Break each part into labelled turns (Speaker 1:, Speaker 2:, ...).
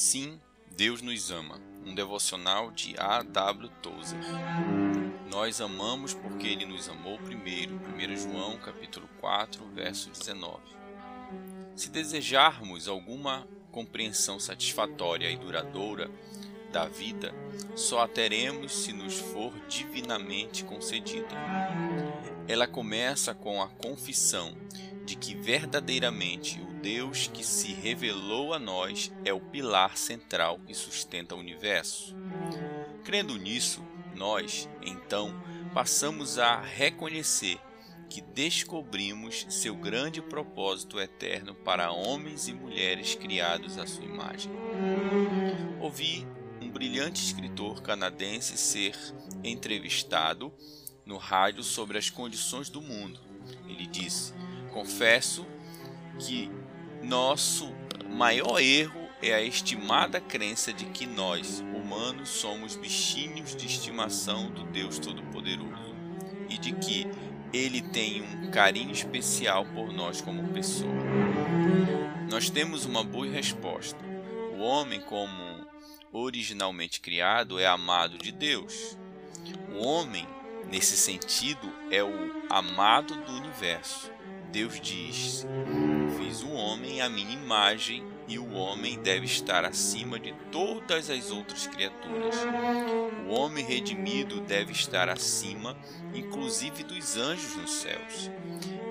Speaker 1: Sim, Deus nos ama. Um devocional de A. W. Tozer. Nós amamos porque ele nos amou primeiro. 1 João capítulo 4, verso 19. Se desejarmos alguma compreensão satisfatória e duradoura da vida, só a teremos se nos for divinamente concedida. Ela começa com a confissão de que verdadeiramente Deus que se revelou a nós é o pilar central que sustenta o universo. Crendo nisso, nós, então, passamos a reconhecer que descobrimos seu grande propósito eterno para homens e mulheres criados à sua imagem. Ouvi um brilhante escritor canadense ser entrevistado no rádio sobre as condições do mundo. Ele disse: Confesso que nosso maior erro é a estimada crença de que nós, humanos, somos bichinhos de estimação do Deus Todo-Poderoso e de que ele tem um carinho especial por nós como pessoa. Nós temos uma boa resposta. O homem, como originalmente criado, é amado de Deus. O homem, nesse sentido, é o amado do universo. Deus diz: Fiz o homem à minha imagem e o homem deve estar acima de todas as outras criaturas. O homem redimido deve estar acima, inclusive dos anjos nos céus.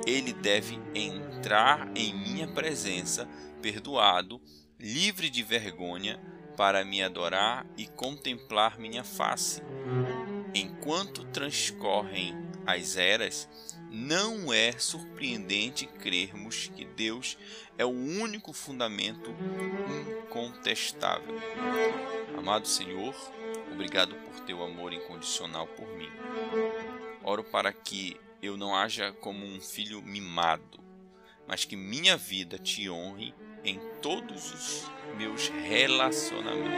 Speaker 1: Ele deve entrar em minha presença, perdoado, livre de vergonha, para me adorar e contemplar minha face. Enquanto transcorrem as eras, não é surpreendente crermos que Deus é o único fundamento incontestável. Amado Senhor, obrigado por teu amor incondicional por mim. Oro para que eu não haja como um filho mimado, mas que minha vida te honre em todos os meus relacionamentos.